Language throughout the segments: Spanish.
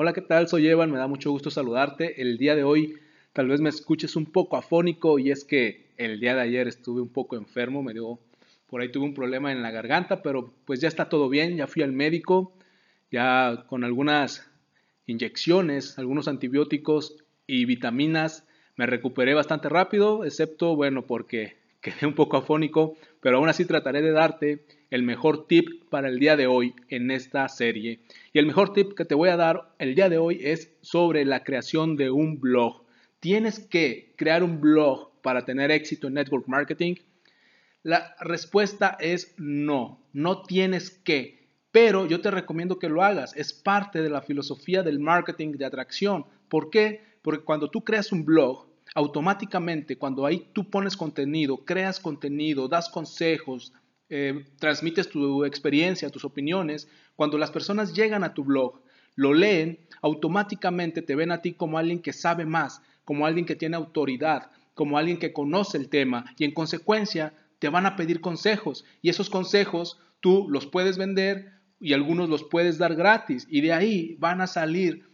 Hola, ¿qué tal? Soy Evan, me da mucho gusto saludarte. El día de hoy tal vez me escuches un poco afónico y es que el día de ayer estuve un poco enfermo, me dio, por ahí tuve un problema en la garganta, pero pues ya está todo bien, ya fui al médico, ya con algunas inyecciones, algunos antibióticos y vitaminas me recuperé bastante rápido, excepto, bueno, porque quedé un poco afónico, pero aún así trataré de darte el mejor tip para el día de hoy en esta serie. Y el mejor tip que te voy a dar el día de hoy es sobre la creación de un blog. ¿Tienes que crear un blog para tener éxito en network marketing? La respuesta es no, no tienes que, pero yo te recomiendo que lo hagas. Es parte de la filosofía del marketing de atracción. ¿Por qué? Porque cuando tú creas un blog, automáticamente cuando ahí tú pones contenido, creas contenido, das consejos, eh, transmites tu experiencia, tus opiniones, cuando las personas llegan a tu blog, lo leen, automáticamente te ven a ti como alguien que sabe más, como alguien que tiene autoridad, como alguien que conoce el tema y en consecuencia te van a pedir consejos y esos consejos tú los puedes vender y algunos los puedes dar gratis y de ahí van a salir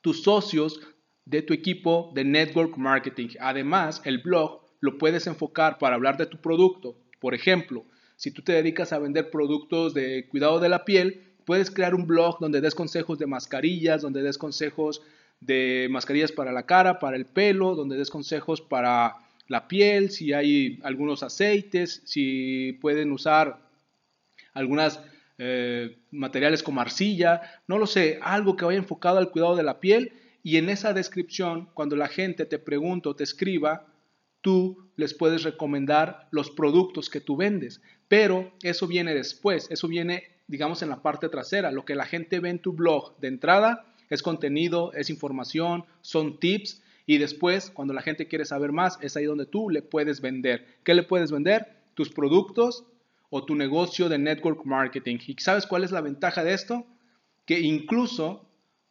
tus socios de tu equipo de network marketing. Además, el blog lo puedes enfocar para hablar de tu producto. Por ejemplo, si tú te dedicas a vender productos de cuidado de la piel, puedes crear un blog donde des consejos de mascarillas, donde des consejos de mascarillas para la cara, para el pelo, donde des consejos para la piel, si hay algunos aceites, si pueden usar algunos eh, materiales como arcilla, no lo sé, algo que vaya enfocado al cuidado de la piel y en esa descripción, cuando la gente te pregunta o te escriba, tú les puedes recomendar los productos que tú vendes. Pero eso viene después, eso viene, digamos, en la parte trasera. Lo que la gente ve en tu blog de entrada es contenido, es información, son tips. Y después, cuando la gente quiere saber más, es ahí donde tú le puedes vender. ¿Qué le puedes vender? Tus productos o tu negocio de network marketing. ¿Y sabes cuál es la ventaja de esto? Que incluso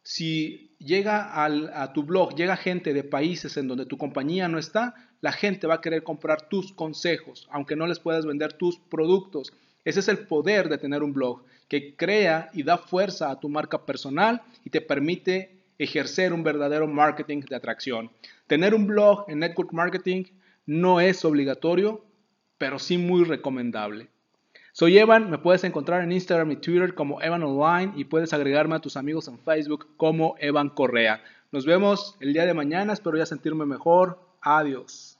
si llega a tu blog, llega gente de países en donde tu compañía no está, la gente va a querer comprar tus consejos, aunque no les puedas vender tus productos. Ese es el poder de tener un blog, que crea y da fuerza a tu marca personal y te permite ejercer un verdadero marketing de atracción. Tener un blog en network marketing no es obligatorio, pero sí muy recomendable. Soy Evan, me puedes encontrar en Instagram y Twitter como Evan Online y puedes agregarme a tus amigos en Facebook como Evan Correa. Nos vemos el día de mañana, espero ya sentirme mejor. Adiós.